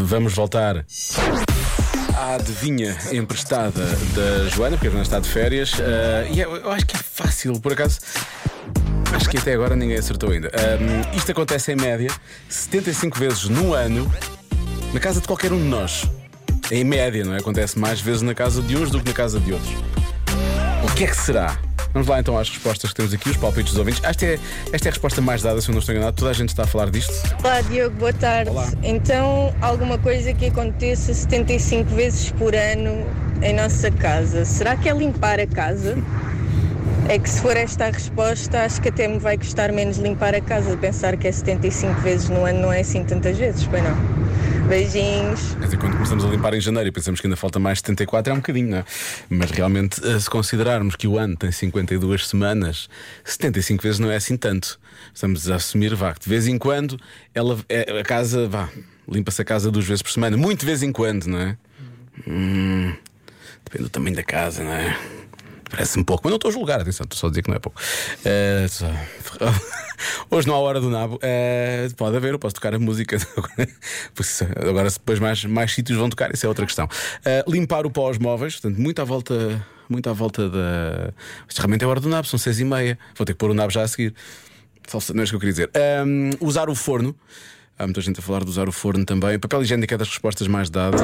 Vamos voltar à adivinha emprestada da Joana, porque a Joana está de férias. eh, e eu, eu acho que é fácil, por acaso. Acho que até agora ninguém acertou ainda. Ahm, isto acontece em média 75 vezes no ano na casa de qualquer um de nós. Em média, não é? Acontece mais vezes na casa de uns do que na casa de outros. O que é que será? Vamos lá então às respostas que temos aqui, os palpites dos ouvintes. Esta é, esta é a resposta mais dada, se eu não estou enganado. Toda a gente está a falar disto. Olá Diogo, boa tarde. Olá. Então, alguma coisa que aconteça 75 vezes por ano em nossa casa, será que é limpar a casa? É que se for esta a resposta, acho que até me vai custar menos limpar a casa. Pensar que é 75 vezes no ano não é assim tantas vezes, pois não. Beijinhos. Quer dizer, quando começamos a limpar em janeiro e pensamos que ainda falta mais 74, é um bocadinho, não é? Mas realmente, eh, se considerarmos que o ano tem 52 semanas, 75 vezes não é assim tanto. Estamos a assumir, vá, de vez em quando ela, é- a casa, vá, limpa-se a casa duas vezes por semana. Muito de vez em quando, não é? Hum, depende do tamanho da casa, não é? Parece-me pouco, mas não estou a julgar, atenção, estou só a dizer que não é pouco. Eh, só- Hoje não há hora do nabo. Eh, pode haver, eu posso tocar a música. Agora, depois mais, mais sítios vão tocar, isso é outra questão. Eh, limpar o pó aos móveis, portanto, muito à volta, muito à volta da. Isto realmente é hora do nabo, são seis e meia. Vou ter que pôr o nabo já a seguir. Falsa- Não é isso que eu queria dizer. Ahm, usar o forno. Há muita gente a falar de usar o forno também. Papel higiênico é das respostas mais dadas.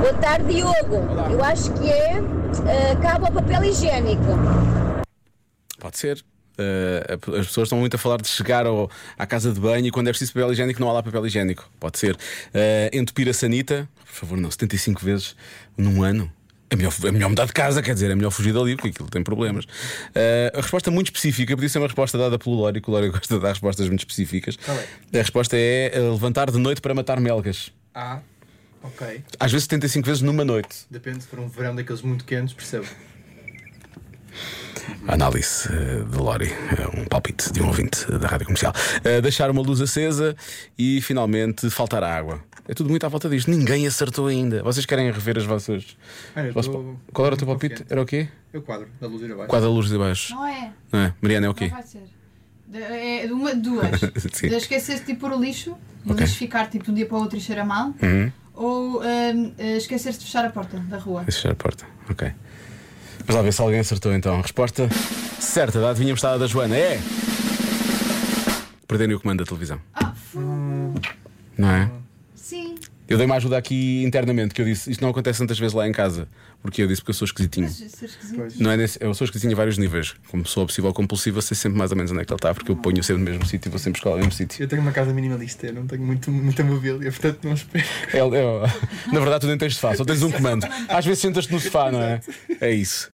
Boa tarde, Diogo. Eu acho que é eh, cabo ao papel higiênico. Pode ser. Uh, as pessoas estão muito a falar de chegar ao- à casa de banho e quando é preciso papel higiênico não há lá papel higiênico. Pode ser. Uh, entupir a sanita, por favor, não, 75 vezes num ano. É melhor, é melhor mudar de casa, quer dizer, é melhor fugir dali porque aquilo tem problemas. Uh, a resposta muito específica, podia ser uma resposta dada pelo Lório, que o Lório gosta de dar respostas muito específicas. A resposta é uh, levantar de noite para matar melgas. Ah, ok. Às vezes 75 vezes numa noite. Depende se for um verão daqueles muito quentes, percebo. A Análise eh, de Lori, eh, um palpite de um ouvinte da rádio comercial. Eh, deixar uma luz acesa e finalmente faltar água. É tudo muito à volta disto. Ninguém acertou ainda. Vocês querem rever as vossas. Ah, vossos tô- Qual era o teu palpite? confiante. Era o quê? Eu quadro, da luz ir abaixo. Quadro da luz de baixo. Não é? Não é? Mariana é o Não quê? vai ser. De- É de uma, duas. De esquecer-se de pôr o lixo, e o lixo ficar tipo de um dia para o outro e cheira mal, Uhum. ou hum, eh, esquecer-se de fechar a porta da rua. Fechar a porta. Ok. Vamos lá ver se alguém acertou então. A resposta certa da adivinha emprestada da Joana é. Perderem o comando da televisão. Ah, fu- Não é? Sim. Eu dei uma ajuda aqui internamente que eu disse isto não acontece tantas vezes lá em casa. Porque eu disse porque eu sou esquisitinho. Mas. Não é nesse, eu sou esquisitinho a vários níveis. Como pessoa obsessiva ou compulsiva, sei sempre mais ou menos onde é que ele está, porque eu ponho sempre no mesmo sítio e vou sempre escolar no mesmo sítio. Eu tenho uma casa minimalista, eu não tenho muito, muita mobília, portanto não espero. É- é- na verdade, tu nem tens sofá, só tens um comando. Às vezes sentas-te no sofá, não é? É isso.